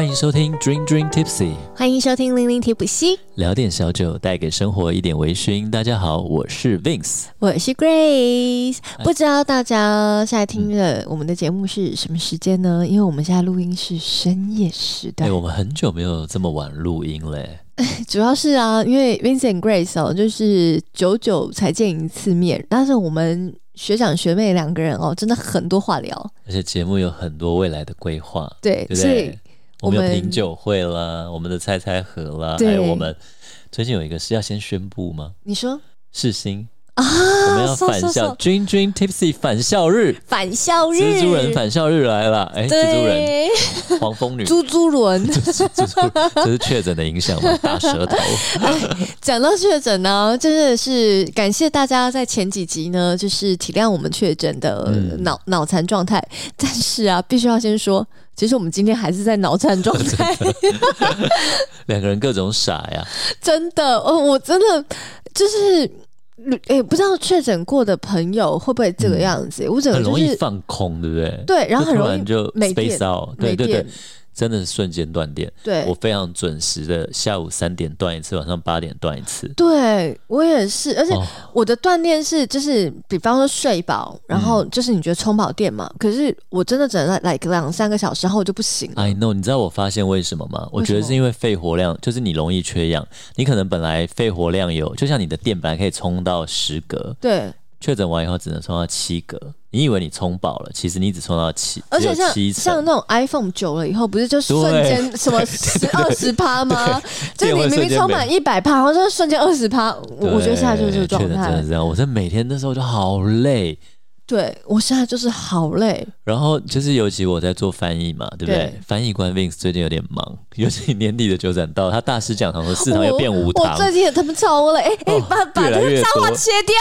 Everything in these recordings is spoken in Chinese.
欢迎收听 Dream Dream Tipsy，欢迎收听零零提普西，聊点小酒，带给生活一点微醺。大家好，我是 Vince，我是 Grace。不知道大家现在听的我们的节目是什么时间呢？因为我们现在录音是深夜时段。哎，我们很久没有这么晚录音嘞。主要是啊，因为 Vince and Grace 哦，就是久久才见一次面，但是我们。学长学妹两个人哦，真的很多话聊，而且节目有很多未来的规划，对，对所以我们有品酒会啦，我们的猜猜盒啦，还有我们最近有一个是要先宣布吗？你说世新。啊！我们要返校，Dream Dream Tipsy 返校日，返校日，蜘蛛人返校日来了！哎，蜘蛛人，黄蜂女，猪猪轮，这是确诊的影响吗？大舌头。哎，讲到确诊呢，真的是感谢大家在前几集呢，就是体谅我们确诊的脑脑残状态。但是啊，必须要先说，其实我们今天还是在脑残状态。两个人各种傻呀！真的，哦，我真的就是。也、欸，不知道确诊过的朋友会不会这个样子？嗯、我整个、就是、很容易放空，对不对？对，然后很容易就 space out，对对对。真的是瞬间断电，对，我非常准时的，下午三点断一次，晚上八点断一次。对我也是，而且我的断电是就是，比方说睡饱，然后就是你觉得充饱电嘛，嗯、可是我真的只能来个两三个小时后就不行。I know，你知道我发现为什么吗？我觉得是因为肺活量，就是你容易缺氧，你可能本来肺活量有，就像你的电本来可以充到十格，对。确诊完以后只能充到七格，你以为你充饱了，其实你只充到七，而且像像那种 iPhone 久了以后，不是就瞬间什么 十二十趴吗？就你明明充满一百趴，然后就瞬间二十趴。我觉得现在就是这个状态。真的是这样，我在每天那时候就好累。对，我现在就是好累，然后就是尤其我在做翻译嘛，对不对？对翻译官 Vince 最近有点忙，尤其年底的九展到，他大师讲堂的四堂又变五堂，我最近也他们超累，哎哎、哦，把把这个脏话切掉，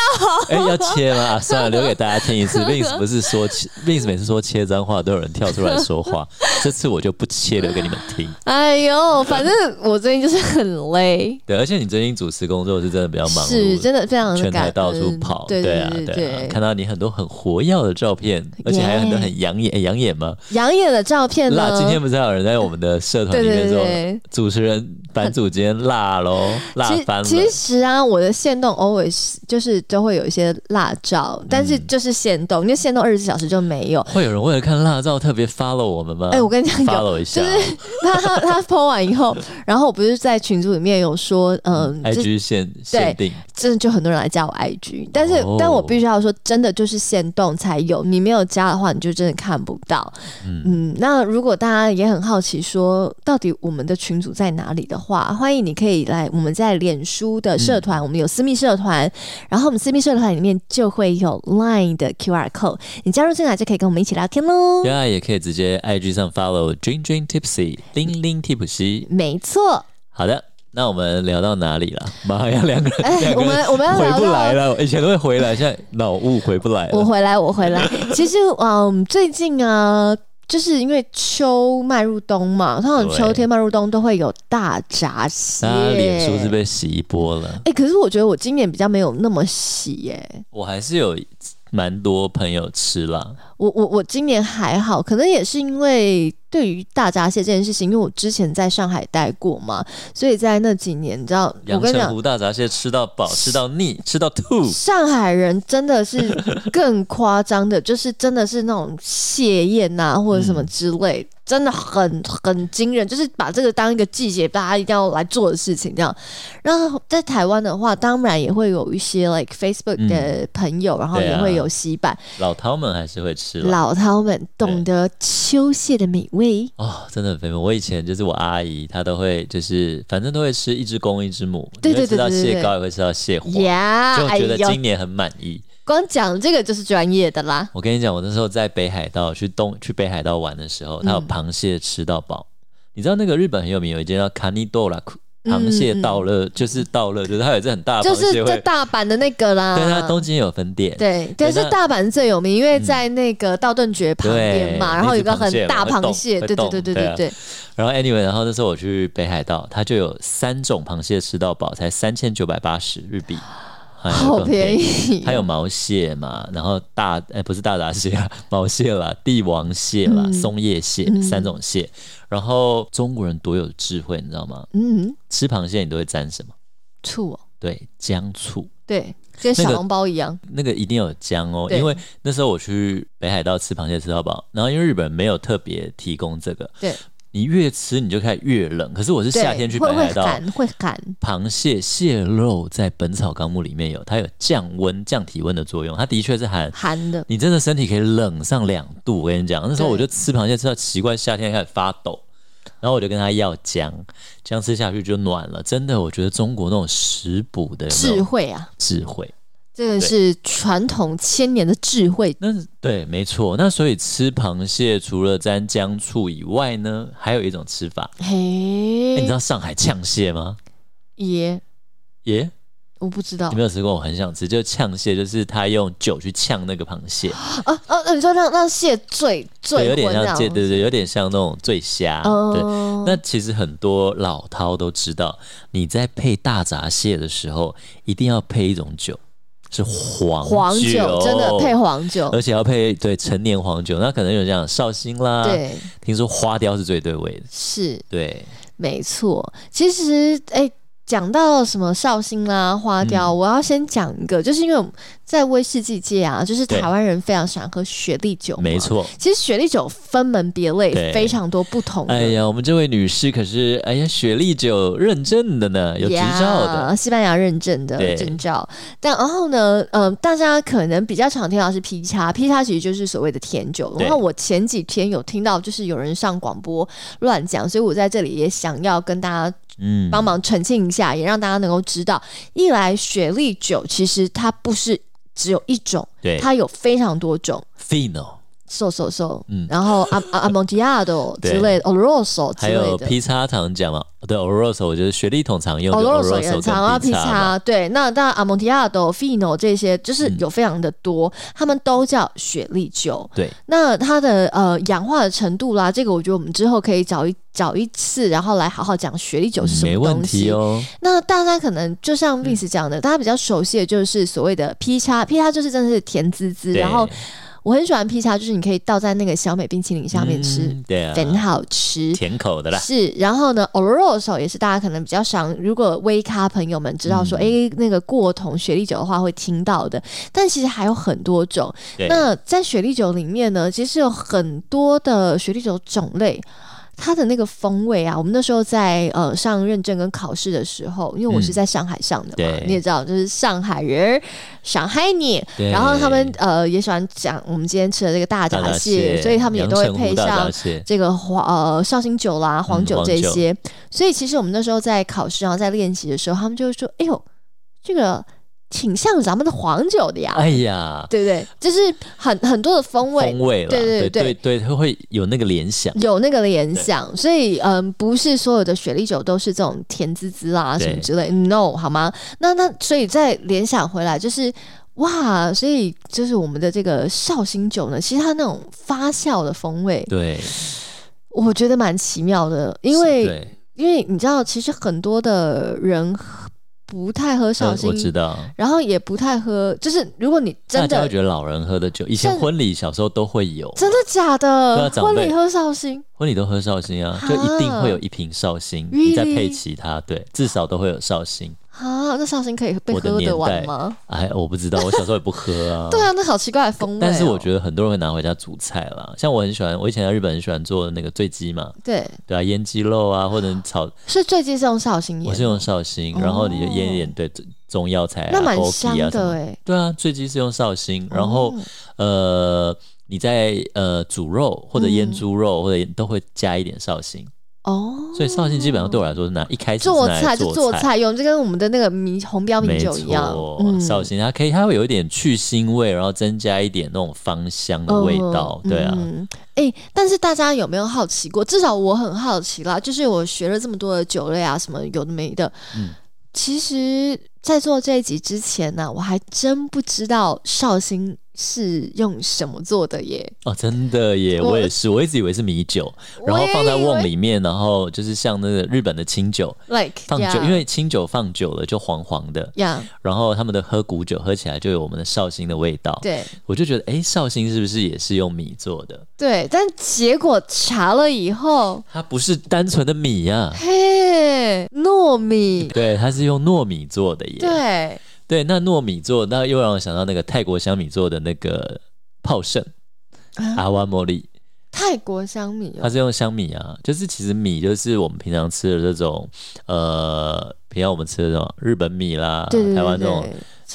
哎，要切吗？啊，算了，留给大家听一次。Vince 不是说 Vince 每次说切脏话都有人跳出来说话，这次我就不切，留给你们听。哎呦，反正我最近就是很累。对，而且你最近主持工作是真的比较忙，是真的非常的全台到处跑，对啊对对啊，看到你很多很。活跃的照片，而且还有很多很养眼，养眼吗？养眼的照片辣，今天不是还有人在我们的社团里面说，主持人版主今天辣喽，辣翻了。其实啊，我的限动 always 就是都会有一些辣照，但是就是限动，因为限动二十四小时就没有。会有人为了看辣照特别 follow 我们吗？哎，我跟你讲，follow 一下。就是他他他 po 完以后，然后我不是在群组里面有说，嗯，IG 限限定，真的就很多人来加我 IG，但是但我必须要说，真的就是限。动才有，你没有加的话，你就真的看不到。嗯，嗯，那如果大家也很好奇，说到底我们的群组在哪里的话，欢迎你可以来我们在脸书的社团，嗯、我们有私密社团，然后我们私密社团里面就会有 Line 的 QR code，你加入进来就可以跟我们一起聊天喽。对啊，也可以直接 IG 上 follow Dream Dream Tipsy 零零 Tipsy，没错。好的。那我们聊到哪里了？妈呀，两个人，哎，我们我们要回不来了。以前都会回来，现在脑雾回不来了。我回来，我回来。其实，嗯，最近啊，就是因为秋迈入冬嘛，通常秋天迈入冬都会有大闸蟹。大家脸书是被洗一波了。哎，可是我觉得我今年比较没有那么洗耶。我还是有蛮多朋友吃啦。我我我今年还好，可能也是因为。对于大闸蟹这件事情，因为我之前在上海待过嘛，所以在那几年，你知道，我跟你讲，阳澄湖大闸蟹吃到饱，吃到腻，吃到吐。上海人真的是更夸张的，就是真的是那种蟹宴呐、啊，或者什么之类，嗯、真的很很惊人，就是把这个当一个季节，大家一定要来做的事情这样。然后在台湾的话，当然也会有一些 like Facebook 的朋友，嗯、然后也会有洗版。老饕们还是会吃，老饕们懂得秋蟹的美味。哦，真的很肥美。我以前就是我阿姨，她都会就是反正都会吃一只公一只母，对对对，吃到蟹膏也会吃到蟹黄，就觉得今年很满意。光讲这个就是专业的啦。我跟你讲，我那时候在北海道去东去北海道玩的时候，他有螃蟹吃到饱。嗯、你知道那个日本很有名有一间叫卡尼多拉库。螃蟹到了，就是到了，就是它有一只很大的螃蟹，就是在大阪的那个啦。对，它东京有分店。对，但是大阪最有名，因为在那个道顿崛旁边嘛，然后有个很大螃蟹，对对对对对对。然后 anyway，然后那时候我去北海道，它就有三种螃蟹吃到饱，才三千九百八十日币。好便宜，还有毛蟹嘛，然后大哎、欸、不是大闸蟹啊，毛蟹啦，帝王蟹啦，嗯、松叶蟹、嗯、三种蟹。然后中国人多有智慧，你知道吗？嗯，吃螃蟹你都会沾什么？醋哦。对，姜醋。对，跟小笼包一样。那個、那个一定有姜哦，因为那时候我去北海道吃螃蟹吃到饱，然后因为日本没有特别提供这个。对。你越吃你就开始越冷，可是我是夏天去北海道，会寒。螃蟹蟹肉在《本草纲目》里面有，它有降温、降体温的作用，它的确是寒寒的。你真的身体可以冷上两度。我跟你讲，那时候我就吃螃蟹吃到奇怪，夏天开始发抖，然后我就跟他要姜，姜吃下去就暖了。真的，我觉得中国那种食补的智慧啊，智慧。这个是传统千年的智慧。那对，没错。那所以吃螃蟹除了沾姜醋以外呢，还有一种吃法。嘿，你知道上海呛蟹吗？耶耶，我不知道。你没有吃过？我很想吃。就呛蟹，就是他用酒去呛那个螃蟹。啊啊！你说让让蟹醉醉，有点像对对对，有点像那种醉虾。哦、对，那其实很多老饕都知道，你在配大闸蟹的时候，一定要配一种酒。是黄酒，黄酒真的配黄酒，而且要配对陈年黄酒。那可能有这样绍兴啦，对，听说花雕是最对味的，是对，没错。其实，哎、欸。讲到什么绍兴啦、花雕，嗯、我要先讲一个，就是因为在威士忌界啊，就是台湾人非常喜欢喝雪莉酒，没错。其实雪莉酒分门别类，非常多不同的。哎呀，我们这位女士可是哎呀雪莉酒认证的呢，有执照的，西班牙认证的证照。但然后呢，嗯、呃，大家可能比较常听到是 P 叉，P 叉其实就是所谓的甜酒。然后我前几天有听到，就是有人上广播乱讲，所以我在这里也想要跟大家。嗯，帮忙澄清一下，也让大家能够知道，一来雪莉酒其实它不是只有一种，对，它有非常多种。Fino。瘦瘦瘦，嗯，然后阿阿阿蒙迪亚多 之类的，Oloroso 之类的，还有 P 叉常讲嘛，对，Oloroso 我觉得雪莉桶常用，Oloroso 也常啊，P 叉对，那当然阿蒙迪亚多、Fino 这些就是有非常的多，他们都叫雪莉酒，对，那它的呃氧化的程度啦，这个我觉得我们之后可以找一找一次，然后来好好讲雪莉酒是什么东西。哦。那大家可能就像 Vince 讲的，大家比较熟悉的就是所谓的 P 叉，P 叉就是真的是甜滋滋，然后。我很喜欢披萨，就是你可以倒在那个小美冰淇淋上面吃，嗯、对啊，很好吃，甜口的啦。是，然后呢，Oloroso 也是大家可能比较想，如果微咖朋友们知道说，哎、嗯，那个过桶雪莉酒的话会听到的。但其实还有很多种。那在雪莉酒里面呢，其实有很多的雪莉酒种类。它的那个风味啊，我们那时候在呃上认证跟考试的时候，因为我是在上海上的嘛，嗯、你也知道，就是上海人，上海你，然后他们呃也喜欢讲我们今天吃的这个大闸蟹，蟹，所以他们也都会配上这个黄呃绍兴酒啦、黄酒这些、嗯。所以其实我们那时候在考试然后在练习的时候，他们就会说：“哎呦，这个。”挺像咱们的黄酒的呀，哎呀，对不对？就是很很多的风味，风味了，对对对对。对，会有那个联想，有那个联想。所以，嗯，不是所有的雪莉酒都是这种甜滋滋啊什么之类，no，好吗？那那所以再联想回来，就是哇，所以就是我们的这个绍兴酒呢，其实它那种发酵的风味，对，我觉得蛮奇妙的，因为因为你知道，其实很多的人。不太喝绍兴，我知道。然后也不太喝，就是如果你真的，大家会觉得老人喝的酒，以前婚礼小时候都会有，真的假的？婚礼喝绍兴，婚礼都喝绍兴啊，就一定会有一瓶绍兴，你再配其他，对，至少都会有绍兴。啊，那绍兴可以被喝得完吗？哎，我不知道，我小时候也不喝啊。对啊，那好奇怪的风味、哦。但是我觉得很多人会拿回家煮菜啦，像我很喜欢，我以前在日本很喜欢做那个醉鸡嘛。对对啊，腌鸡肉啊，或者炒。是醉鸡是用绍兴腌？我是用绍兴，然后你就腌一点对中药材啊，那蛮香的哎。对啊，醉鸡是用绍兴，然后、哦、呃，你在呃煮肉或者腌猪肉、嗯、或者都会加一点绍兴。哦，所以绍兴基本上对我来说是拿一开始做菜就做菜用，就跟我们的那个米红标米酒一样。嗯，绍兴它可以，它会有一点去腥味，然后增加一点那种芳香的味道。对啊，哎、欸，但是大家有没有好奇过？至少我很好奇啦，就是我学了这么多的酒类啊，什么有的没的。嗯，其实，在做这一集之前呢、啊，我还真不知道绍兴。是用什么做的耶？哦，真的耶！我，我也是，我一直以为是米酒，然后放在瓮里面，然后就是像那个日本的清酒，like 放久，yeah. 因为清酒放久了就黄黄的，yeah. 然后他们的喝古酒喝起来就有我们的绍兴的味道，对，我就觉得，哎，绍兴是不是也是用米做的？对，但结果查了以后，它不是单纯的米呀、啊，嘿，糯米，对，它是用糯米做的耶，对。对，那糯米做，那又让我想到那个泰国香米做的那个泡盛，啊、阿瓦茉莉。泰国香米、哦，它是用香米啊，就是其实米就是我们平常吃的这种，呃，平常我们吃的这种日本米啦，台湾这种。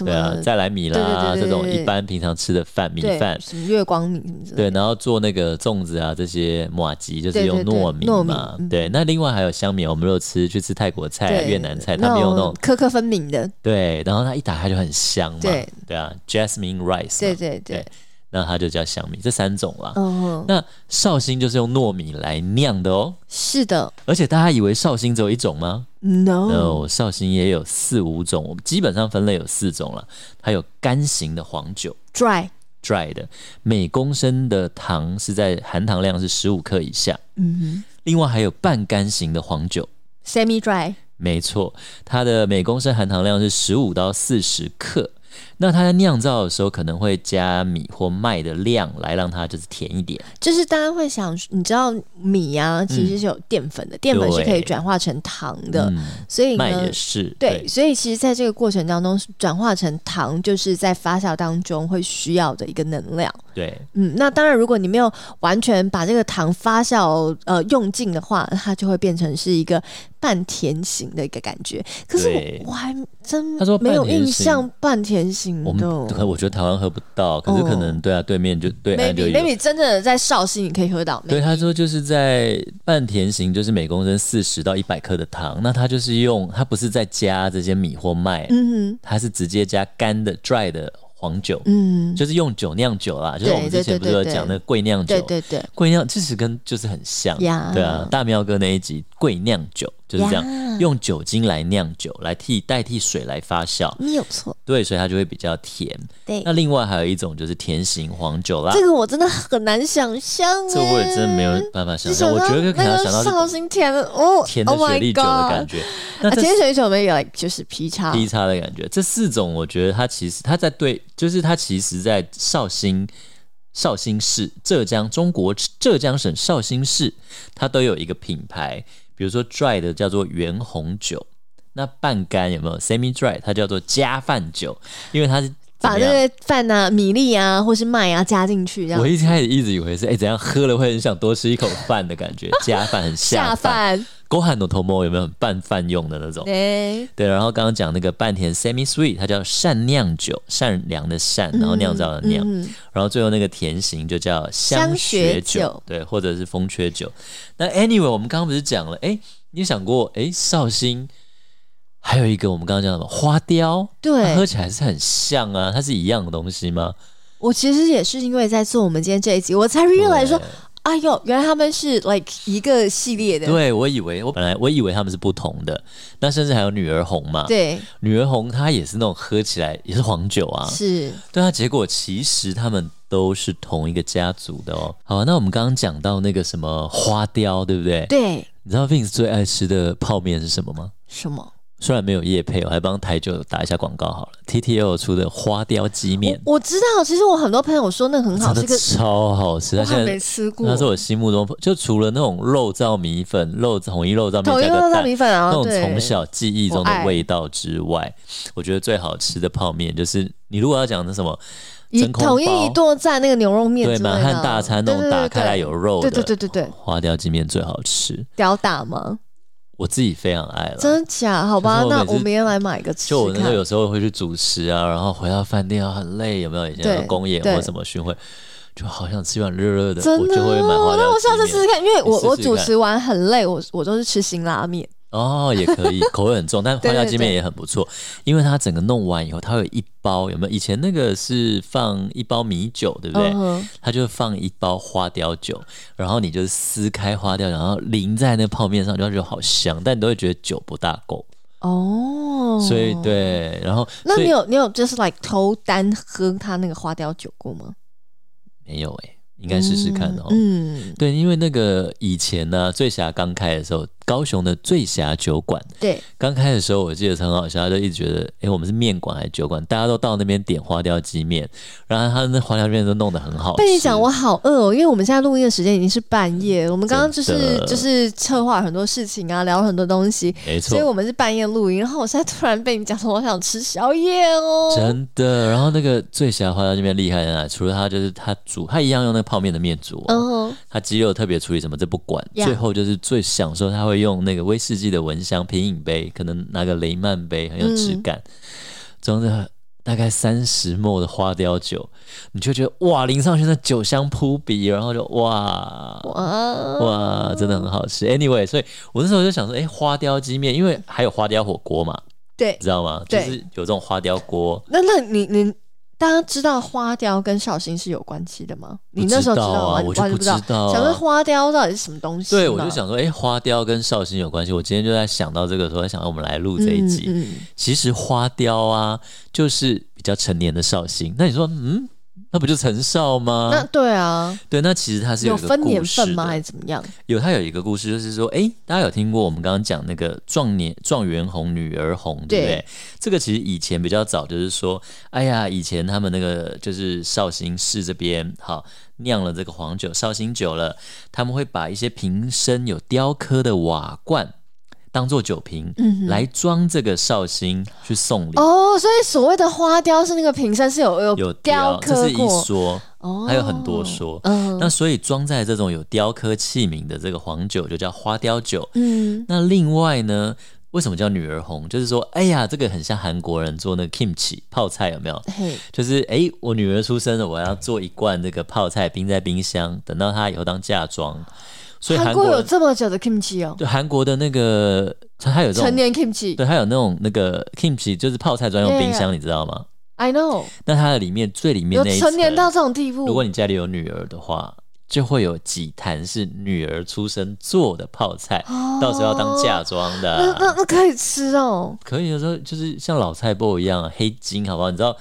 对啊，再来米啦，这种一般平常吃的饭米饭，什么月光米什么的。对，然后做那个粽子啊，这些马吉就是用糯米嘛。对，对，对，对，那另外还有香米，我们如果吃去吃泰国菜、越南菜，他们用那种颗颗分明的。对，然后它一打开就很香嘛。对，对啊，Jasmine rice。对对对，对。那它就叫香米，这三种啦。嗯，那绍兴就是用糯米来酿的哦。是的，而且大家以为绍兴只有一种吗？No，No，绍兴也有四五种，我们基本上分类有四种了。它有干型的黄酒，dry dry 的，每公升的糖是在含糖量是十五克以下。嗯哼，另外还有半干型的黄酒，semi dry，没错，它的每公升含糖量是十五到四十克。那它在酿造的时候，可能会加米或麦的量来让它就是甜一点。就是大家会想，你知道米啊，其实是有淀粉的，淀、嗯、粉是可以转化成糖的，嗯、所以麦也是对，对。所以其实在这个过程当中，转化成糖就是在发酵当中会需要的一个能量。对，嗯，那当然，如果你没有完全把这个糖发酵呃用尽的话，它就会变成是一个半甜型的一个感觉。可是我我还真没有印象半甜型的。我们我觉得台湾喝不到，可是可能对啊，对面就对岸就有。maybe 真的在绍兴你可以喝到。对，他说就是在半甜型，就是每公升四十到一百克的糖，那他就是用他不是在加这些米或麦，嗯哼，他是直接加干的 dry 的。黄酒，嗯，就是用酒酿酒啦，就是我们之前不是有讲那个贵酿酒，对对对，贵酿其实跟就是很像，对啊，大喵哥那一集贵酿酒就是这样，用酒精来酿酒来替代替水来发酵，没有错，对，所以它就会比较甜。对，那另外还有一种就是甜型黄酒啦，这个我真的很难想象，这我也真的没有办法想象，我觉得可能想到绍兴甜的哦，甜的雪莉酒的感觉，那甜雪莉酒没有，就是劈叉。劈叉的感觉，这四种我觉得它其实它在对。就是它其实，在绍兴、绍兴市、浙江中国浙江省绍兴市，它都有一个品牌。比如说 dry 的叫做原红酒，那半干有没有 semi dry？它叫做加饭酒，因为它是把那个饭啊、米粒啊或是麦啊加进去。我一开始一直以为是哎、欸，怎样喝了会很想多吃一口饭的感觉，加饭很下饭。勾汉的头毛有没有拌饭用的那种？对，对。然后刚刚讲那个半甜 semi sweet，它叫善酿酒，善良的善，然后酿造的酿、嗯嗯。然后最后那个甜型就叫香雪酒，酒对，或者是风缺酒。那 anyway，我们刚刚不是讲了？哎，你有想过？哎，绍兴还有一个我们刚刚讲什么花雕？对，喝起来是很像啊，它是一样的东西吗？我其实也是因为在做我们今天这一集，我才 realize 说。哎呦，原来他们是 like 一个系列的。对，我以为我本来我以为他们是不同的，那甚至还有女儿红嘛。对，女儿红它也是那种喝起来也是黄酒啊。是。对啊，结果其实他们都是同一个家族的哦。好，那我们刚刚讲到那个什么花雕，对不对？对。你知道 Vince 最爱吃的泡面是什么吗？什么？虽然没有业配，我还帮台酒打一下广告好了。TTL 出的花雕鸡面，我知道。其实我很多朋友说那很好吃，超好吃。他现在没吃过，那是我心目中就除了那种肉燥米粉、肉统一肉燥米粉、统一肉燥米粉啊，那种从小记忆中的味道之外，我，我觉得最好吃的泡面就是你如果要讲那什么统一一剁在那个牛肉面，对，满汉大餐那种打开来有肉的，对对对对对，花雕鸡面最好吃。屌打吗？我自己非常爱了，真的假？好吧，我那我明天来买一个吃。就我那时候有时候会去主持啊，然后回到饭店啊很累，有没有以前的公演或什么巡回，就好想吃一碗热热的，真的，我就会买花雕鸡面。那我下次试试看，因为我我主持完很累，我我都是吃辛拉面。哦，也可以，口味很重，但花雕鸡面也很不错，因为它整个弄完以后，它有一包，有没有？以前那个是放一包米酒，对不对？嗯、它就放一包花雕酒，然后你就撕开花雕，然后淋在那泡面上，就觉得好香，但你都会觉得酒不大够。哦，所以对，然后那你有你有就是 like 偷单喝他那个花雕酒过吗？没有哎、欸，应该试试看哦。嗯，对，因为那个以前呢、啊，醉侠刚开的时候。高雄的醉侠酒馆，对，刚开的时候我记得很好笑，就一直觉得，哎，我们是面馆还是酒馆？大家都到那边点花雕鸡面，然后他那花雕面都弄得很好。被你讲，我好饿哦，因为我们现在录音的时间已经是半夜，我们刚刚就是就是策划很多事情啊，聊了很多东西，没错，所以我们是半夜录音。然后我现在突然被你讲说，我想吃宵夜哦，真的。然后那个醉侠花雕鸡面厉害在哪？除了他就是他煮，他一样用那个泡面的面煮，嗯哼，他鸡肉特别处理什么这不管，最后就是最享受他会用那个威士。忌的蚊香品饮杯，可能拿个雷曼杯很有质感，装着、嗯、大概三十 ml 的花雕酒，你就觉得哇，淋上去那酒香扑鼻，然后就哇哇哇，真的很好吃。Anyway，所以我那时候就想说，哎、欸，花雕鸡面，因为还有花雕火锅嘛，对，知道吗？就是有这种花雕锅。那那你你。大家知道花雕跟绍兴是有关系的吗？你那时候知道吗？啊、我就不知道。想说花雕到底是什么东西？对，我就想说，哎、欸，花雕跟绍兴有关系。我今天就在想到这个时候，想我们来录这一集。嗯嗯、其实花雕啊，就是比较成年的绍兴。那你说，嗯？那不就陈少吗？那对啊，对，那其实他是有，有分年份吗？还是怎么样？有，他有一个故事，就是说，哎，大家有听过我们刚刚讲那个壮年状元红、女儿红，对不对？对，这个其实以前比较早，就是说，哎呀，以前他们那个就是绍兴市这边，好酿了这个黄酒绍兴酒了，他们会把一些瓶身有雕刻的瓦罐。当做酒瓶、来装这个绍兴去送礼哦，所以所谓的花雕是那个瓶身是有有有雕刻，这是一说，哦、还有很多说。嗯，那所以装在这种有雕刻器皿的这个黄酒就叫花雕酒。嗯，那另外呢，为什么叫女儿红？就是说，哎呀，这个很像韩国人做那个 kimchi 泡菜，有没有？就是哎，我女儿出生了，我要做一罐这个泡菜，冰在冰箱，等到她以后当嫁妆。所以韩国，有这么久的 kimchi 哦，对，韩国的那个它有这种成年 kimchi，对，它有那种那个 kimchi，就是泡菜专用冰箱，yeah, 你知道吗？I know。那它的里面最里面那一层，成年到这种地步。如果你家里有女儿的话，就会有几坛是女儿出生做的泡菜，哦、到时候要当嫁妆的。那那那可以吃哦，可以。有时候就是像老菜脯一样，黑金，好不好？你知道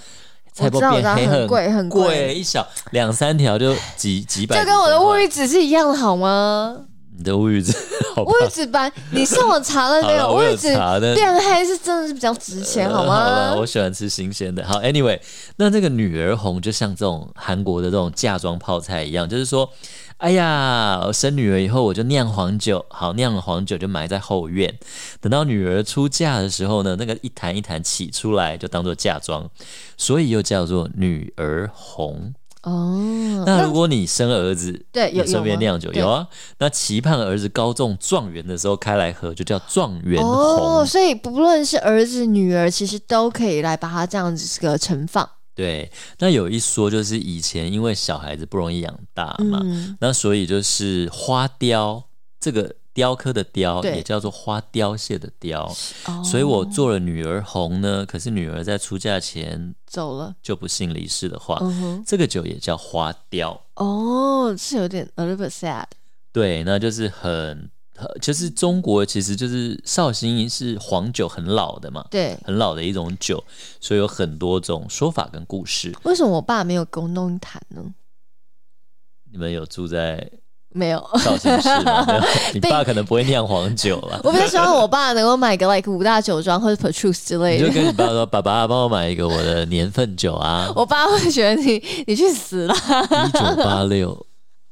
菜脯变黑很贵，很贵，一小两三条就几 几百，就跟我的乌鱼子是一样的，好吗？你的乌鱼子，乌鱼子班，你上网查了没有？乌鱼子变黑是真的是比较值钱，好吗？呃、好，我喜欢吃新鲜的。好，Anyway，那这个女儿红就像这种韩国的这种嫁妆泡菜一样，就是说，哎呀，我生女儿以后我就酿黄酒，好，酿了黄酒就埋在后院，等到女儿出嫁的时候呢，那个一坛一坛起出来就当做嫁妆，所以又叫做女儿红。哦，那如果你生儿子，对，有顺便酿酒，有啊。那期盼儿子高中状元的时候开来喝，就叫状元红。哦，所以不论是儿子女儿，其实都可以来把它这样子个盛放。对，那有一说就是以前因为小孩子不容易养大嘛，嗯、那所以就是花雕这个。雕刻的雕也叫做花凋谢的雕，哦、所以我做了女儿红呢。可是女儿在出嫁前走了，就不幸离世的话，嗯、这个酒也叫花雕。哦，是有点 a little bit sad。对，那就是很，就是中国其实就是绍兴是黄酒很老的嘛，对，很老的一种酒，所以有很多种说法跟故事。为什么我爸没有给我弄一坛呢？你们有住在？没有绍兴是吗？没有，你爸可能不会酿黄酒了。我比较希望我爸能够买个 like 五大酒庄或者 Petrus 之类的。你就跟你爸说：“爸爸，帮我买一个我的年份酒啊。”我爸会觉得你你去死啦！一九八六，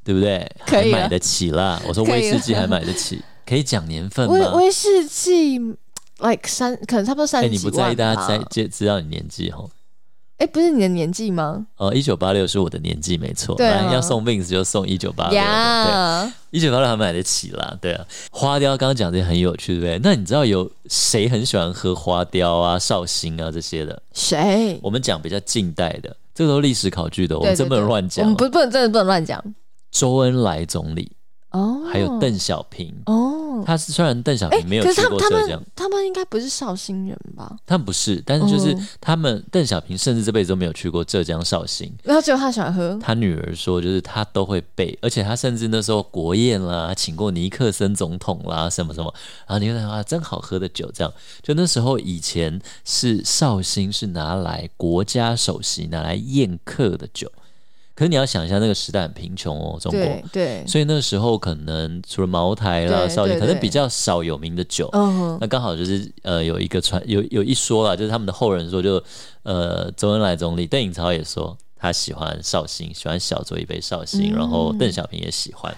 对不对？可以买得起啦。我说威士忌还买得起，可以讲年份吗？威威士忌 like 三，可能差不多三十几万。你不在意大家在知道你年纪哈？哎，不是你的年纪吗？哦，一九八六是我的年纪，没错。对、啊，要送 Vince 就送一九八六。对，一九八六还买得起啦。对啊，花雕刚刚讲的很有趣，对不对？那你知道有谁很喜欢喝花雕啊、绍兴啊这些的？谁？我们讲比较近代的，这个都历史考据的，我们真不能乱讲。我们不不能真的不能乱讲。周恩来总理哦，还有邓小平哦。哦，他是虽然邓小平没有去过浙江，他们他们应该不是绍兴人吧？他们不是，但是就是他们邓小平甚至这辈子都没有去过浙江绍兴。然后只有他喜欢喝。他女儿说，就是他都会背，而且他甚至那时候国宴啦，请过尼克森总统啦，什么什么，然后你看啊，真好喝的酒，这样。就那时候以前是绍兴是拿来国家首席拿来宴客的酒。可是你要想一下，那个时代很贫穷哦，中国，对，对，所以那个时候可能除了茅台啦、绍兴，可能比较少有名的酒。嗯，那刚好就是呃，有一个传有有一说啦，就是他们的后人说就，就呃，周恩来总理、邓颖超也说他喜欢绍兴，喜欢小酌一杯绍兴，嗯，然后邓小平也喜欢。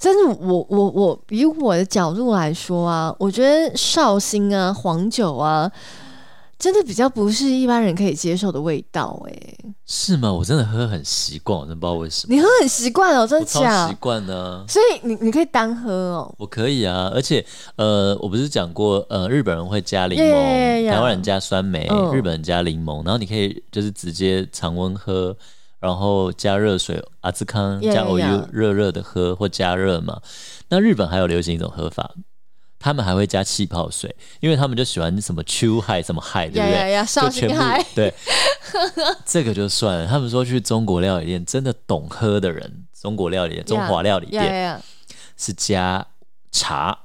真的，我我我以我的角度来说啊，我觉得绍兴啊，黄酒啊。真的比较不是一般人可以接受的味道，哎，是吗？我真的喝很习惯，我真不知道为什么。你喝很习惯哦，真的假？习惯呢。所以你你可以单喝哦。我可以啊，而且呃，我不是讲过，呃，日本人会加柠檬，yeah, yeah, yeah. 台湾人加酸梅，嗯，日本人加柠檬，然后你可以就是直接常温喝，然后加热水，阿兹康加欧优热热的喝或加热嘛。那日本还有流行一种喝法。他们还会加气泡水，因为他们就喜欢什么秋海什么海，对不对？呀绍兴海。对，这个就算了。他们说去中国料理店，真的懂喝的人，中国料理店、中华料理店是加茶，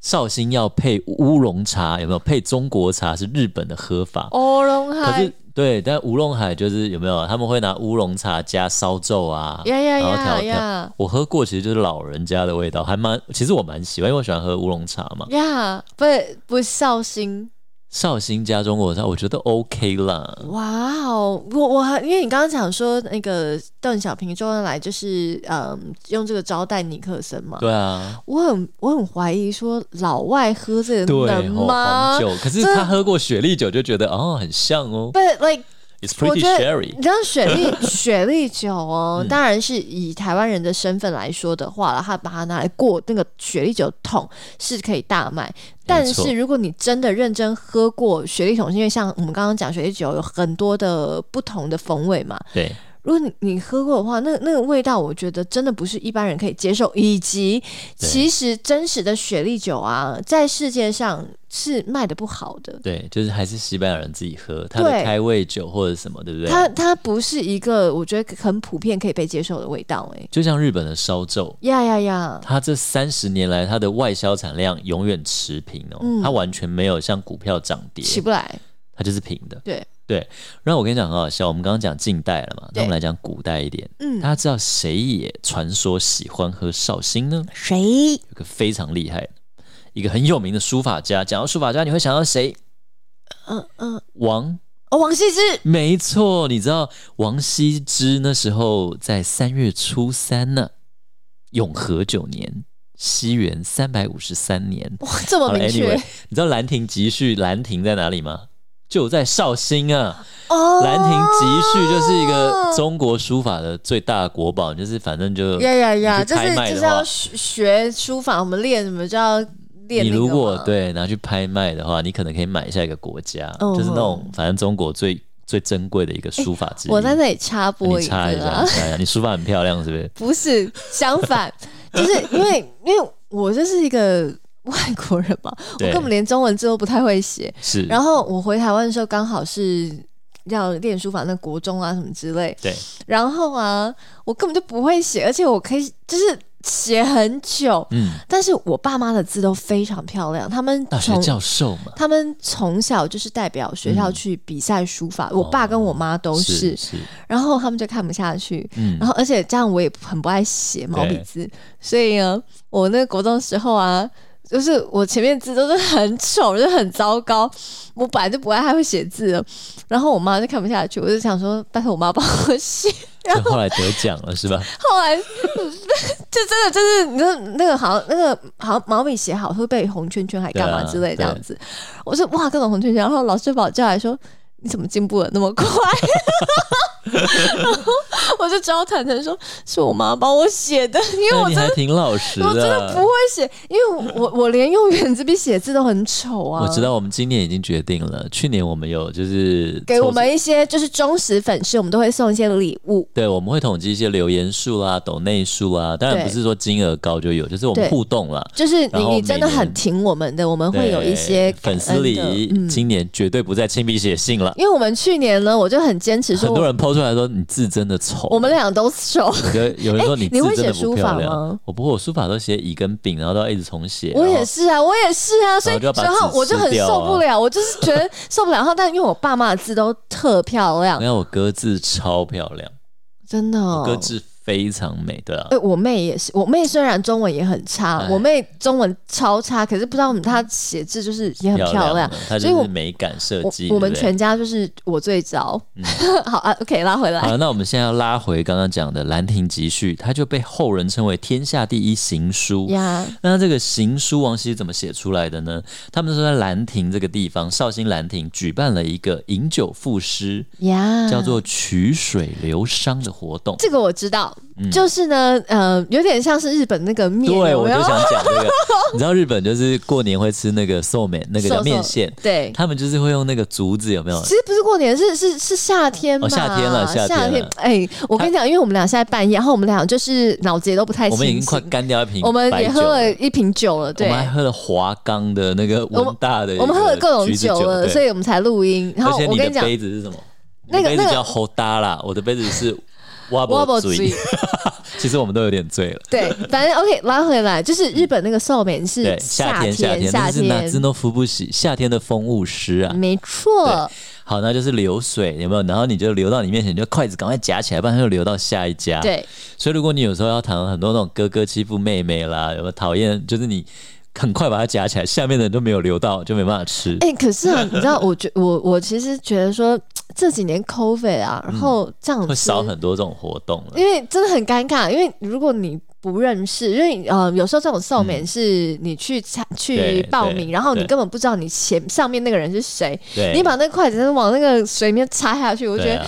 绍兴要配乌龙茶，有没有？配中国茶是日本的喝法。乌龙海。对，但乌龙海就是有没有？他们会拿乌龙茶加烧酒啊，yeah, yeah, yeah, 然后调调。Yeah. 我喝过，其实就是老人家的味道，还蛮。其实我蛮喜欢，因为我喜欢喝乌龙茶嘛。呀，不不绍兴。绍兴加中国菜，我觉得 OK 啦。哇哦，我我还因为你刚刚讲说那个邓小平周恩来就是嗯用这个招待尼克森嘛。对啊。我很我很怀疑说老外喝这个能吗？黄酒，可是他喝过雪莉酒就觉得哦很像哦。But like. It's pretty sherry. 你知道雪莉雪莉酒哦，当然是以台湾人的身份来说的话，他把它拿来过那个雪莉酒桶是可以大卖。但是如果你真的认真喝过雪莉桶，因为像我们刚刚讲雪莉酒有很多的不同的风味嘛。对。如果你你喝过的话，那那个味道，我觉得真的不是一般人可以接受。以及，其实真实的雪莉酒啊，在世界上是卖的不好的。对，就是还是西班牙人自己喝，他的开胃酒或者什么，对不对？它它不是一个我觉得很普遍可以被接受的味道，欸。哎，就像日本的烧酎，呀呀呀，它这三十年来，它的外销产量永远持平哦，嗯，它完全没有像股票涨跌，起不来，它就是平的。对。对，然后我跟你讲很好笑，我们刚刚讲近代了嘛，那我们来讲古代一点。嗯，大家知道谁也传说喜欢喝绍兴呢？谁？有个非常厉害的，一个很有名的书法家。讲到书法家，你会想到谁？嗯、呃、嗯、呃，王哦，王羲之。没错，你知道王羲之那时候在三月初三呢，永和九年，西元三百五十三年。哇，这么明确。Anyway, 你知道《兰亭集序》兰亭在哪里吗？就在绍兴啊，哦，《兰亭集序》就是一个中国书法的最大的国宝，就是反正就呀呀呀，就是就是要学书法，我们练什么就要练。你如果对拿去拍卖的话，你可能可以买下一个国家，哦、就是那种反正中国最最珍贵的一个书法之一。我在那里插播一下，你插一下，你书法很漂亮，是不是？不是，相反，就是因为因为我就是一个。外国人嘛，我根本连中文字都不太会写。是，然后我回台湾的时候，刚好是要练书法，那国中啊什么之类。对。然后啊，我根本就不会写，而且我可以就是写很久。嗯。但是我爸妈的字都非常漂亮，他们大学教授嘛，他们从小就是代表学校去比赛书法。嗯、我爸跟我妈都是。是，是。然后他们就看不下去。嗯。然后，而且这样我也很不爱写毛笔字，所以呢，我那个国中的时候啊。就是我前面字都是很丑，就是很糟糕。我本来就不爱太会写字了，然后我妈就看不下去，我就想说拜托我妈帮我写。然后后来得奖了是吧？后来就真的就是你说那个好像那个好像毛笔写好会被红圈圈还干嘛之类这样子。我说哇各种红圈圈，然后老师把我叫来说你怎么进步的那么快？我就只好坦诚说，是我妈帮我写的，因为我真的挺老实的，我真的不会写，因为我 我连用原子笔写字都很丑啊。我知道，我们今年已经决定了，去年我们有就是给我们一些就是忠实粉丝，我们都会送一些礼物。对，我们会统计一些留言数啦、抖内数啦，当然不是说金额高就有，就是我们互动啦。就是你你真的很挺我们的，我们会有一些粉丝礼。嗯，今年绝对不再亲笔写信了，因为我们去年呢，我就很坚持说，很多人 po 出来说你字真的丑，我们俩都丑。有人说你字真的不漂亮，吗？我不会，我书法都写乙跟丙，然后都要一直重写。我也是啊，我也是啊，所以然后我就很受不了，我就是觉得 受不了。然后但因为我爸妈的字都特漂亮，没有我哥字超漂亮，真的，哦，我哥字。非常美，对啊。哎，我妹也是，我妹虽然中文也很差，我妹中文超差，可是不知道她写字就是也很漂亮，所以我美感设计。我们全家就是我最早。嗯、好啊，OK，拉回来。好，那我们现在要拉回刚刚讲的《兰亭集序》，它就被后人称为天下第一行书呀。那这个行书王羲之怎么写出来的呢？他们说在兰亭这个地方，绍兴兰亭举办了一个饮酒赋诗呀，叫做曲水流觞的活动。这个我知道。就是呢，呃，有点像是日本那个面。对，我就想讲这个。你知道日本就是过年会吃那个寿面，那个叫面线。对，他们就是会用那个竹子，有没有？其实不是过年，是是是夏天嘛。夏天了，夏天。哎，我跟你讲，因为我们俩现在半夜，然后我们俩就是脑子也都不太。我们已经快干掉一瓶，我们也喝了一瓶酒了。对，我们还喝了华冈的那个文大的，我们喝了各种酒了，所以我们才录音。然后我跟你讲，杯子是什么？那个杯子叫 Hoda 啦，我的杯子是。哇不醉，其实我们都有点醉了。对，反正 OK，拉回来，就是日本那个寿面是夏天，夏天，夏天，哪只都扶不起夏天的风物诗啊？没错。好，那就是流水，有没有？然后你就流到你面前，你就筷子赶快夹起来，不然它就流到下一家。对。所以如果你有时候要谈很多那种哥哥欺负妹妹啦，有没有讨厌？就是你。很快把它夹起来，下面的人都没有留到，就没办法吃。哎、欸，可是啊，你知道，我觉 我我其实觉得说这几年 COVID 啊，然后这样、嗯、会少很多这种活动了，因为真的很尴尬。因为如果你不认识，因为呃，有时候这种寿面是你去参、嗯、去报名，然后你根本不知道你前上面那个人是谁，对你把那筷子往那个水里面插下去，我觉得。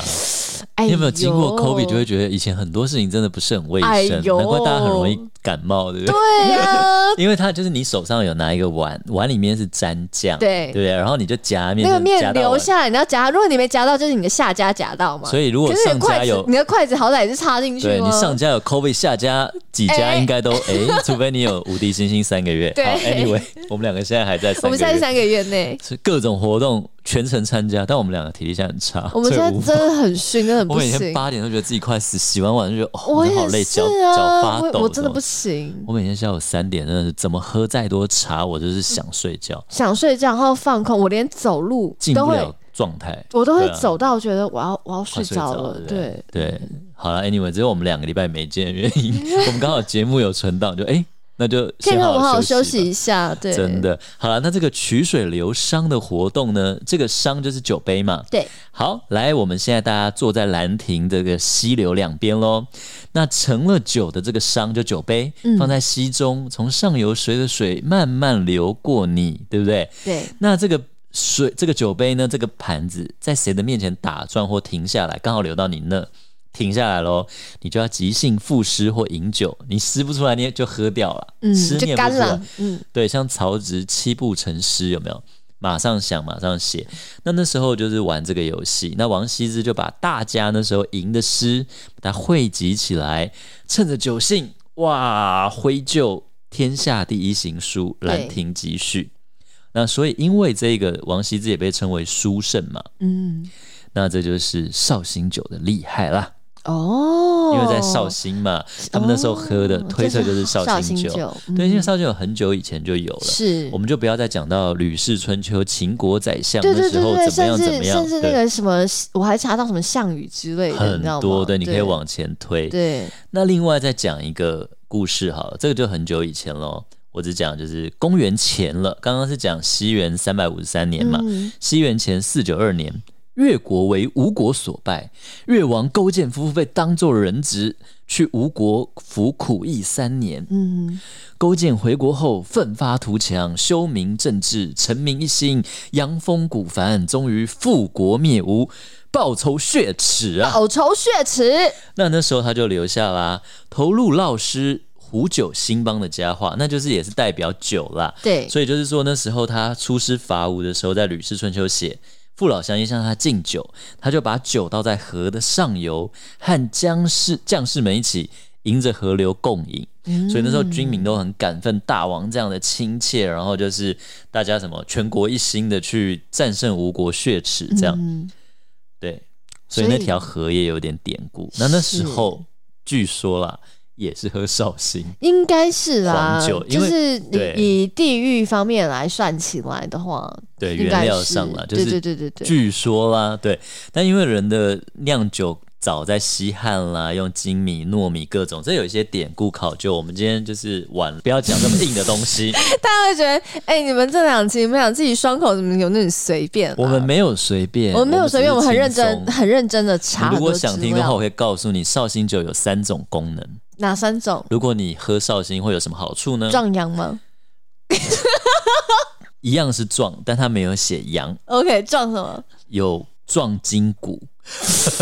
你有没有经过 COVID 就会觉得以前很多事情真的不是很卫生，难怪大家很容易感冒，对不对？对呀、啊，因为它就是你手上有拿一个碗，碗里面是沾酱，对对？然后你就夹面，那个面流下来，你要夹，如果你没夹到，就是你的下家夹到嘛。所以如果上家有你的筷子，好歹也是插进去。对，你上家有 COVID，下家几家应该都哎，欸、除非你有无敌星星三个月。对好，Anyway，我们两个现在还在，我们现在三个月内是各种活动。全程参加，但我们两个体力现在很差。我们现在真的很逊，真的很不行。我每天八点都觉得自己快死，洗完碗就觉得哦，我好累，脚脚发抖。我真的不行。我每天下午三点真的是怎么喝再多茶，我就是想睡觉，想睡觉，然后放空。我连走路进不了状态，我都会走到觉得我要我要睡着了。对对，好了，Anyway，只有我们两个礼拜没见的原因，我们刚好节目有存档，就哎。那就先好好休息一下，对，真的好了。那这个曲水流觞的活动呢？这个觞就是酒杯嘛，对。好，来，我们现在大家坐在兰亭这个溪流两边喽。那盛了酒的这个觞就酒杯，放在溪中，从上游随着水慢慢流过你，对不对？对。那这个水，这个酒杯呢？这个盘子在谁的面前打转或停下来，刚好流到你那。停下来喽，你就要即兴赋诗或饮酒，你诗不出来，你就喝掉了，嗯，诗念不出来，嗯，对，像曹植七步成诗有没有？马上想，马上写。那那时候就是玩这个游戏，那王羲之就把大家那时候吟的诗，把它汇集起来，趁着酒兴，哇，挥就天下第一行书《兰亭集序》。那所以因为这个王羲之也被称为书圣嘛，嗯，那这就是绍兴酒的厉害啦。哦，因为在绍兴嘛，他们那时候喝的推测就是绍兴酒。对，因为绍兴酒很久以前就有了。是，我们就不要再讲到《吕氏春秋》秦国宰相那时候怎么样怎么样，甚至那个什么，我还查到什么项羽之类的，很多。对，你可以往前推。对，那另外再讲一个故事好了，这个就很久以前喽。我只讲就是公元前了，刚刚是讲西元三百五十三年嘛，西元前四九二年。越国为吴国所败，越王勾践夫妇被当作人质，去吴国服苦役三年。嗯，勾践回国后奋发图强，修明政治，成名一心，扬风古帆，终于复国灭吴，报仇雪耻啊！报仇雪耻。那那时候他就留下啦，投入老师壶酒兴邦的佳话，那就是也是代表酒啦。对，所以就是说那时候他出师伐吴的时候，在《吕氏春秋》写。父老乡亲向他敬酒，他就把酒倒在河的上游，和将士将士们一起迎着河流共饮。嗯、所以那时候军民都很感奋大王这样的亲切，然后就是大家什么全国一心的去战胜吴国血耻这样。嗯、对，所以那条河也有点典故。那那时候据说啦。也是喝绍兴，应该是啦，就是以地域方面来算起来的话，对原料上了，就是对对对对，据说啦，对，但因为人的酿酒早在西汉啦，用精米、糯米各种，这有一些典故考究。我们今天就是晚了，不要讲那么硬的东西。大家会觉得，哎、欸，你们这两期，你们俩自己双口怎么有那种随便、啊？我们没有随便，我们没有随便，我们很认真、很认真的查。如果想听的话，我会告诉你，绍兴酒有三种功能。哪三种？如果你喝绍兴会有什么好处呢？壮阳吗？一样是壮，但它没有写阳。OK，壮什么？有壮筋骨，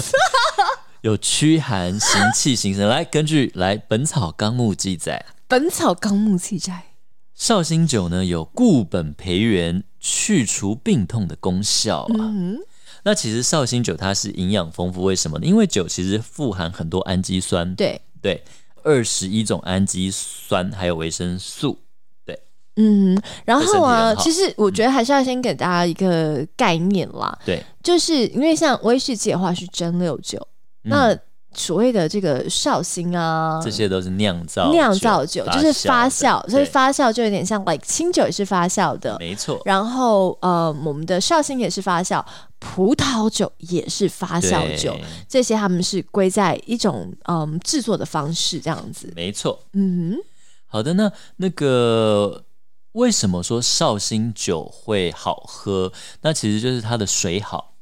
有驱寒行气形神。来，根据来《本草纲目》记载，《本草纲目》记载，绍兴酒呢有固本培元、去除病痛的功效啊。嗯、那其实绍兴酒它是营养丰富，为什么呢？因为酒其实富含很多氨基酸。对对。二十一种氨基酸，还有维生素，对，嗯，然后啊，其实我觉得还是要先给大家一个概念啦，对，就是因为像威士忌的话是蒸馏酒，嗯、那所谓的这个绍兴啊，这些都是酿造酿造酒，就是发酵，所以发酵就有点像，like 清酒也是发酵的，没错，然后呃，我们的绍兴也是发酵。葡萄酒也是发酵酒，这些他们是归在一种嗯制作的方式这样子，没错。嗯哼，好的，那那个为什么说绍兴酒会好喝？那其实就是它的水好。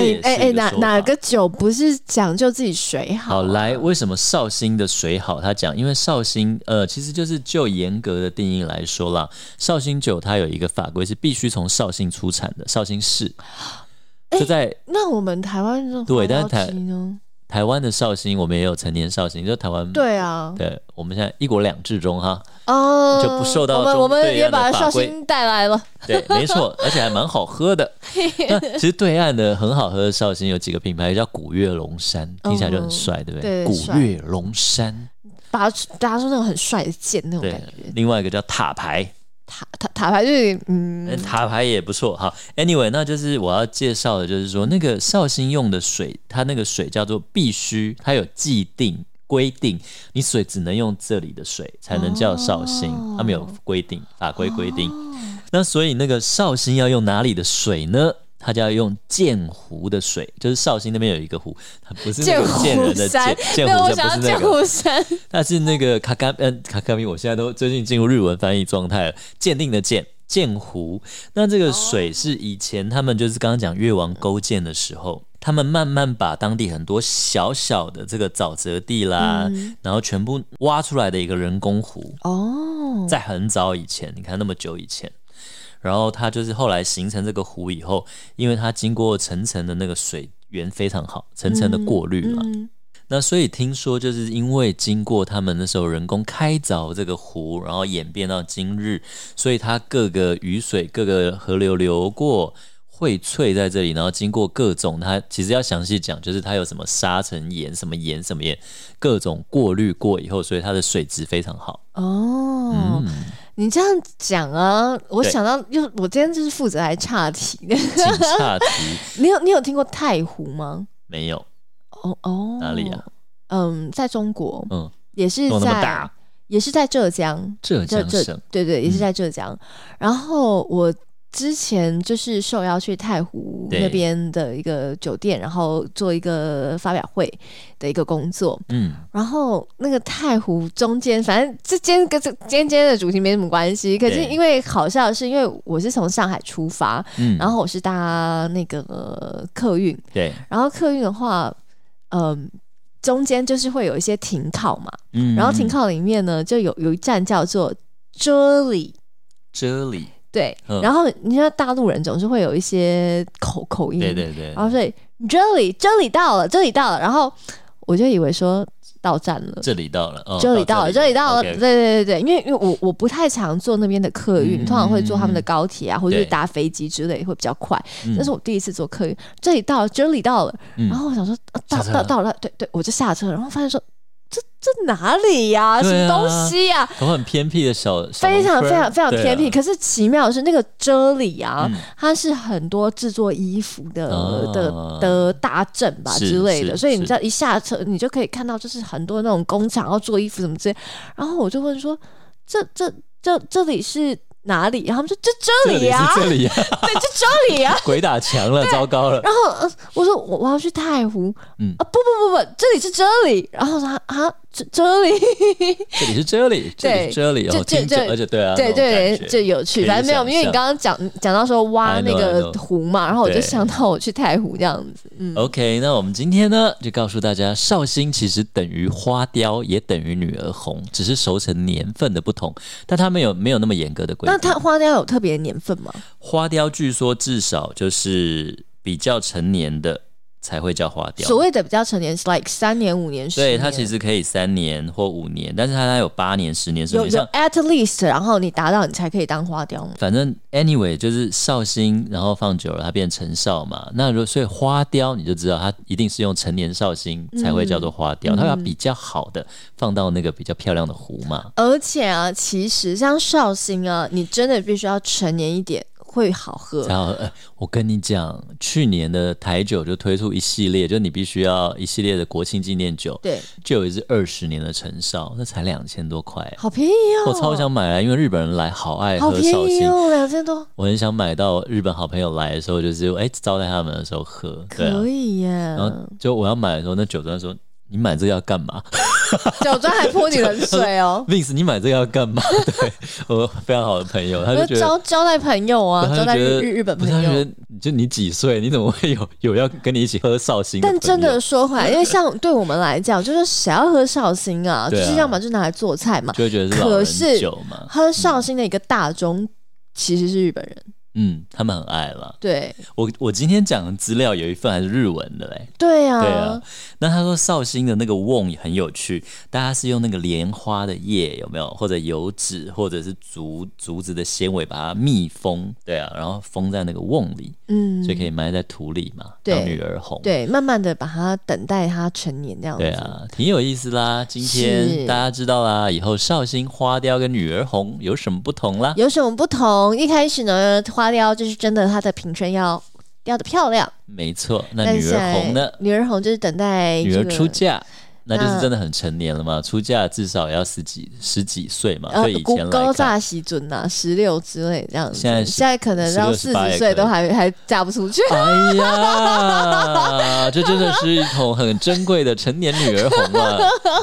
哎哎哎，哪哪个酒不是讲究自己水好，啊？好，来，为什么绍兴的水好？他讲，因为绍兴呃，其实就是就严格的定义来说啦，绍兴酒它有一个法规是必须从绍兴出产的，绍兴市。就在、欸、那我们台湾对，但是台台湾的绍兴，我们也有陈年绍兴，就台湾对啊，对，我们现在一国两制中哈，哦，就不受到我们我们也把绍兴带来了，对，没错，而且还蛮好喝的。那 其实对岸的很好喝的绍兴有几个品牌，叫古越龙山，听起来就很帅，对不对？对，古越龙山，把大家说那种很帅的剑那种感觉。另外一个叫塔牌。塔塔塔牌就是嗯，塔牌也不错哈。Anyway，那就是我要介绍的，就是说那个绍兴用的水，它那个水叫做必须，它有既定规定，你水只能用这里的水才能叫绍兴，哦、它没有规定法规规定。哦、那所以那个绍兴要用哪里的水呢？他就要用剑湖的水，就是绍兴那边有一个湖，它不是那个剑人的剑，剑湖山不是那个，它是那个卡卡嗯卡卡米，我现在都最近进入日文翻译状态了。鉴定的鉴，剑湖。那这个水是以前他们就是刚刚讲越王勾践的时候，他们慢慢把当地很多小小的这个沼泽地啦，嗯、然后全部挖出来的一个人工湖哦，在很早以前，你看那么久以前。然后它就是后来形成这个湖以后，因为它经过层层的那个水源非常好，层层的过滤嘛。嗯嗯、那所以听说就是因为经过他们那时候人工开凿这个湖，然后演变到今日，所以它各个雨水、各个河流流过荟萃在这里，然后经过各种它其实要详细讲，就是它有什么沙尘盐、什么盐、什么盐，各种过滤过以后，所以它的水质非常好。哦。嗯你这样讲啊，我想到又我今天就是负责来岔题的，岔题。你有你有听过太湖吗？没有。哦哦，哪里啊？嗯，在中国，嗯，也是在也是在浙江，浙江省，对对，也是在浙江。然后我之前就是受邀去太湖那边的一个酒店，然后做一个发表会的一个工作。嗯，然后那个太湖中间，反正这间跟这间间的主题没什么关系。可是因为好笑的是，因为我是从上海出发，嗯，然后我是搭那个客运，对，然后客运的话，嗯、呃，中间就是会有一些停靠嘛，嗯，然后停靠里面呢，就有有一站叫做这里，这里。对，然后你知道大陆人总是会有一些口口音，对对对，然后所以这里这里到了，这里到了，然后我就以为说到站了，这里到了，哦、这里到了，这里到了，对对对对，因为因为我我不太常坐那边的客运，嗯、通常会坐他们的高铁啊，或者是搭飞机之类会比较快，这对是我第一次坐客运，这里到了，这里到了，嗯、然后我想说、啊、到到到了，对对，我就下车，然后发现说。这这哪里呀、什么东西呀、啊？都很偏僻的小，非常非常非常偏僻。啊、可是奇妙的是，那个这里啊，嗯、它是很多制作衣服的、哦、的的大镇吧之类的。所以你知道，一下车你就可以看到，就是很多那种工厂要做衣服什么之类。然后我就问说：“这这这这里是？”哪里？然后他们说就这里呀，这里呀，对，就这里呀。鬼打墙了，糟糕了。然后，呃，我说我我要去太湖，嗯啊，不不不不，这里是这里。然后说啊，这这里，这里是这里，对，这里哦，听着，而且对啊，对对，就有趣。反正没有，因为你刚刚讲讲到说挖那个湖嘛，然后我就想到我去太湖这样子。嗯，OK，那我们今天呢，就告诉大家，绍兴其实等于花雕，也等于女儿红，只是熟成年份的不同，但它没有没有那么严格的规。那它花雕有特别年份吗？花雕据说至少就是比较成年的。才会叫花雕。所谓的比较成年是 like 三年、五年、十年。对，它其实可以三年或五年，但是它它有八年、十年，有有 at least，然后你达到你才可以当花雕。反正 anyway 就是绍兴，然后放久了它变成绍嘛。那如果所以花雕你就知道它一定是用成年绍兴才会叫做花雕，嗯、它要比较好的放到那个比较漂亮的湖嘛。而且啊，其实像绍兴啊，你真的必须要成年一点。会好喝。然后，呃，我跟你讲，去年的台酒就推出一系列，就你必须要一系列的国庆纪念酒。对，就有一支二十年的陈少，那才两千多块，好便宜哦！我超想买来，因为日本人来好爱喝绍兴，两千多。我很想买到日本好朋友来的时候，就是哎招待他们的时候喝。可以耶。然后就我要买的时候，那酒庄说。你买这个要干嘛？酒庄还泼你冷水哦，Vince，你买这个要干嘛？对，我非常好的朋友，他就觉得交交代朋友啊，交代日日本朋友。他觉得就你几岁？你怎么会有 有要跟你一起喝绍兴？但真的说回来，因为像对我们来讲，就是谁要喝绍兴啊？就是要么就拿来做菜嘛，就会觉得是老人酒嘛。喝绍兴的一个大宗其实是日本人。嗯，他们很爱了。对，我我今天讲的资料有一份还是日文的嘞。对啊，对啊。那他说绍兴的那个瓮也很有趣，大家是用那个莲花的叶有没有，或者油脂，或者是竹竹子的纤维把它密封，对啊，然后封在那个瓮里，嗯，所以可以埋在土里嘛，对女儿红。对，慢慢的把它等待它成年这样子。对啊，挺有意思啦。今天大家知道啦，以后绍兴花雕跟女儿红有什么不同啦？有什么不同？一开始呢，花雕就是真的，它的瓶身要雕的漂亮。没错，那女儿红呢？女儿红就是等待女儿出嫁。那就是真的很成年了嘛，出嫁至少要十几十几岁嘛，所以以前来高炸喜准呐，十六之类这样子。现在现在可能到四十岁都还 还嫁不出去。哎呀，这真的是一桶很珍贵的成年女儿红啊。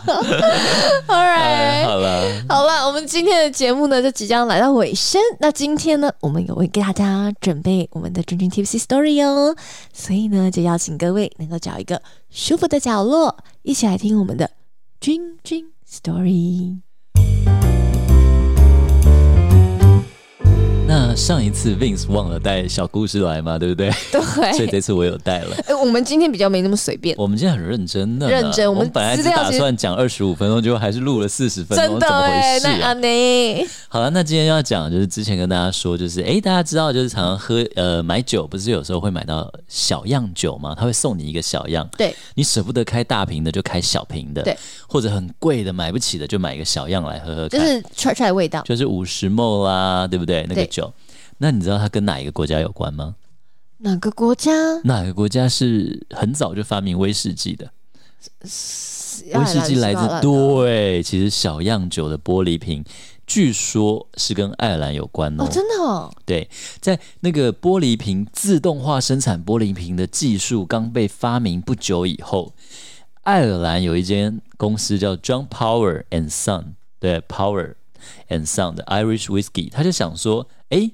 All right，好了好了，我们今天的节目呢就即将来到尾声。那今天呢，我们有为给大家准备我们的君君 Tipsy Story 哦，所以呢，就邀请各位能够找一个舒服的角落，一起来听我们的君君 Story。那上一次 Vince 忘了带小故事来嘛，对不对？对，所以这次我有带了。哎，我们今天比较没那么随便。我们今天很认真的，认真。我们本来只打算讲二十五分钟，结果还是录了四十分钟，真的，怎么回事啊？你好了，那今天要讲就是之前跟大家说，就是哎，大家知道就是常常喝呃买酒，不是有时候会买到小样酒吗？他会送你一个小样，对，你舍不得开大瓶的就开小瓶的，对，或者很贵的买不起的就买一个小样来喝喝，就是踹踹味道，就是五十 ml 啦，对不对？那个酒。那你知道它跟哪一个国家有关吗？哪个国家？哪个国家是很早就发明威士忌的？威士忌来自对，其实小样酒的玻璃瓶，据说是跟爱尔兰有关哦。哦，真的哦。对，在那个玻璃瓶自动化生产玻璃瓶的技术刚被发明不久以后，爱尔兰有一间公司叫 John Power and Son，对，Power and Son 的 Irish Whiskey，他就想说，哎，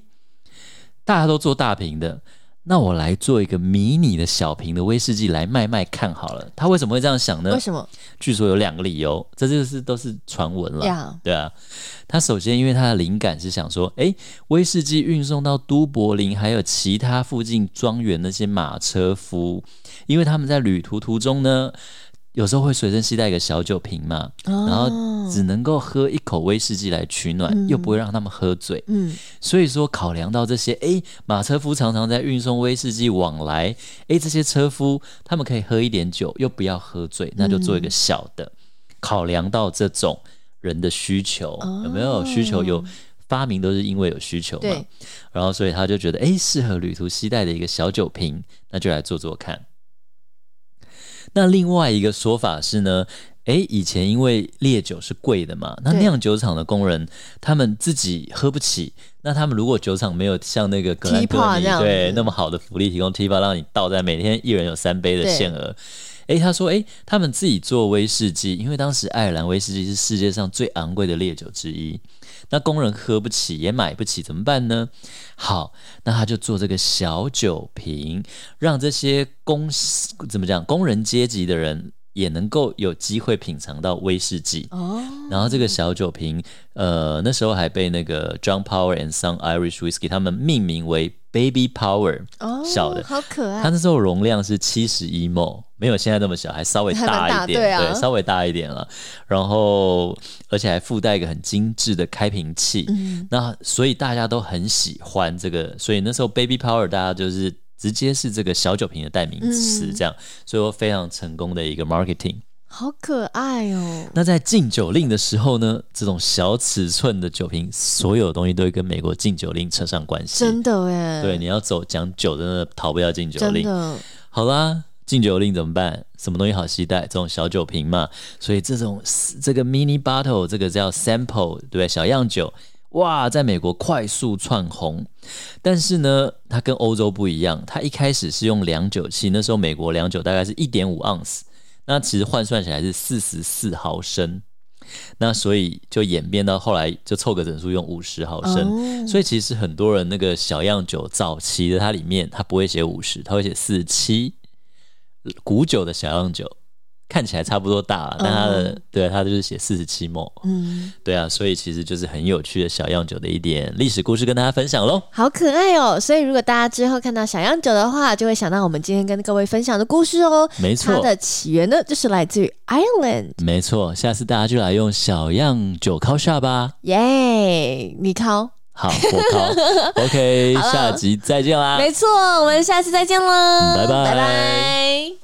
大家都做大瓶的。那我来做一个迷你的小瓶的威士忌来卖卖看好了。他为什么会这样想呢？为什么？据说有两个理由，这就是都是传闻了。对啊，他首先因为他的灵感是想说，诶，威士忌运送到都柏林还有其他附近庄园那些马车夫，因为他们在旅途途中呢。有时候会随身携带一个小酒瓶嘛，哦、然后只能够喝一口威士忌来取暖，嗯、又不会让他们喝醉。嗯，所以说考量到这些，哎，马车夫常常在运送威士忌往来，哎，这些车夫他们可以喝一点酒，又不要喝醉，那就做一个小的。嗯、考量到这种人的需求，哦、有没有需求？有发明都是因为有需求嘛。对然后所以他就觉得，哎，适合旅途携带的一个小酒瓶，那就来做做看。那另外一个说法是呢，诶，以前因为烈酒是贵的嘛，那酿酒厂的工人他们自己喝不起，那他们如果酒厂没有像那个格兰哥尼对那么好的福利，提供 TIPA 让你倒在每天一人有三杯的限额，诶，他说，诶，他们自己做威士忌，因为当时爱尔兰威士忌是世界上最昂贵的烈酒之一。那工人喝不起，也买不起，怎么办呢？好，那他就做这个小酒瓶，让这些工怎么讲，工人阶级的人也能够有机会品尝到威士忌。哦。然后这个小酒瓶，呃，那时候还被那个 John Power and Son Irish Whiskey 他们命名为 Baby Power。哦。小的，好可爱。它那时候容量是七十一 ml。没有现在那么小，还稍微大一点，对，啊、对，稍微大一点了。然后，而且还附带一个很精致的开瓶器。嗯、那所以大家都很喜欢这个，所以那时候 Baby Power 大家就是直接是这个小酒瓶的代名词，这样，嗯、所以说非常成功的一个 marketing。好可爱哦！那在禁酒令的时候呢，这种小尺寸的酒瓶，所有东西都会跟美国禁酒令扯上关系。真的耶！对，你要走讲酒，真的逃不掉禁酒令。好啦。禁酒令怎么办？什么东西好携带？这种小酒瓶嘛，所以这种这个 mini bottle，这个叫 sample，对不对？小样酒，哇，在美国快速窜红。但是呢，它跟欧洲不一样，它一开始是用量酒器，那时候美国量酒大概是一点五盎司，那其实换算起来是四十四毫升，那所以就演变到后来就凑个整数用五十毫升。Oh. 所以其实很多人那个小样酒早期的它里面，它不会写五十，它会写四十七。古酒的小样酒看起来差不多大，但它的、嗯、对它就是写四十七 ml，嗯，对啊，所以其实就是很有趣的小样酒的一点历史故事跟大家分享喽。好可爱哦！所以如果大家之后看到小样酒的话，就会想到我们今天跟各位分享的故事哦。没错，它的起源呢就是来自于 Ireland。没错，下次大家就来用小样酒烤下吧。耶，yeah, 你烤。好，我靠，OK，下集再见啦！没错，我们下次再见啦，拜拜拜拜。